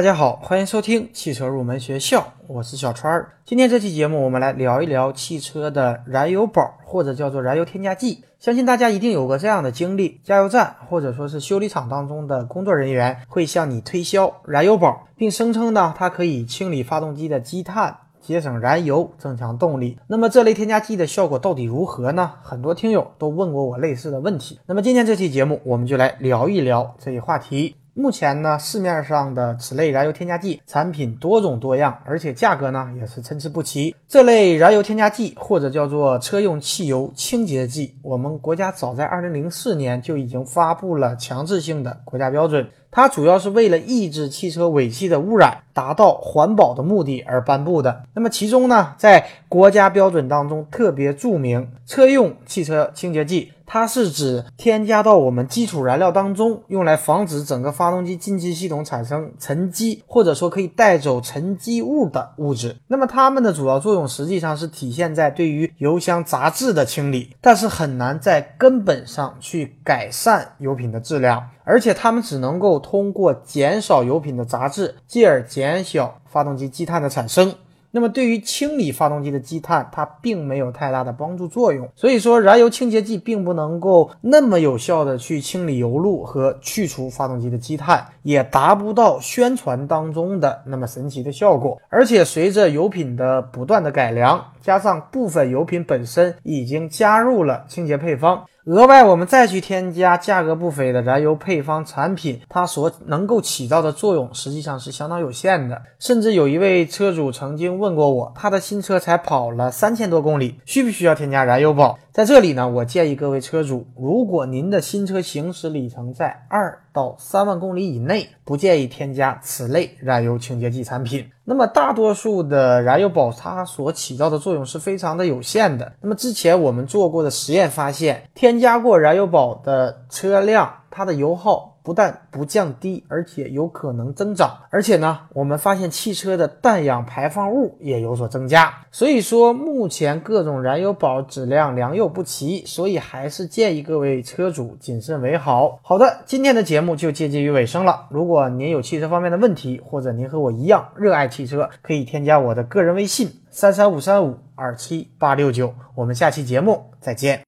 大家好，欢迎收听汽车入门学校，我是小川儿。今天这期节目，我们来聊一聊汽车的燃油宝，或者叫做燃油添加剂。相信大家一定有过这样的经历：加油站或者说是修理厂当中的工作人员会向你推销燃油宝，并声称呢，它可以清理发动机的积碳。节省燃油，增强动力。那么这类添加剂的效果到底如何呢？很多听友都问过我类似的问题。那么今天这期节目，我们就来聊一聊这一话题。目前呢，市面上的此类燃油添加剂产品多种多样，而且价格呢也是参差不齐。这类燃油添加剂或者叫做车用汽油清洁剂，我们国家早在二零零四年就已经发布了强制性的国家标准。它主要是为了抑制汽车尾气的污染，达到环保的目的而颁布的。那么其中呢，在国家标准当中特别注明，车用汽车清洁剂。它是指添加到我们基础燃料当中，用来防止整个发动机进气系统产生沉积，或者说可以带走沉积物的物质。那么它们的主要作用实际上是体现在对于油箱杂质的清理，但是很难在根本上去改善油品的质量，而且它们只能够通过减少油品的杂质，进而减小发动机积碳的产生。那么对于清理发动机的积碳，它并没有太大的帮助作用。所以说，燃油清洁剂并不能够那么有效的去清理油路和去除发动机的积碳，也达不到宣传当中的那么神奇的效果。而且随着油品的不断的改良，加上部分油品本身已经加入了清洁配方。额外，我们再去添加价格不菲的燃油配方产品，它所能够起到的作用实际上是相当有限的。甚至有一位车主曾经问过我，他的新车才跑了三千多公里，需不需要添加燃油宝？在这里呢，我建议各位车主，如果您的新车行驶里程在二到三万公里以内，不建议添加此类燃油清洁剂产品。那么大多数的燃油宝，它所起到的作用是非常的有限的。那么之前我们做过的实验发现，添加过燃油宝的车辆，它的油耗。不但不降低，而且有可能增长。而且呢，我们发现汽车的氮氧排放物也有所增加。所以说，目前各种燃油宝质量良莠不齐，所以还是建议各位车主谨慎为好。好的，今天的节目就接近于尾声了。如果您有汽车方面的问题，或者您和我一样热爱汽车，可以添加我的个人微信：三三五三五二七八六九。我们下期节目再见。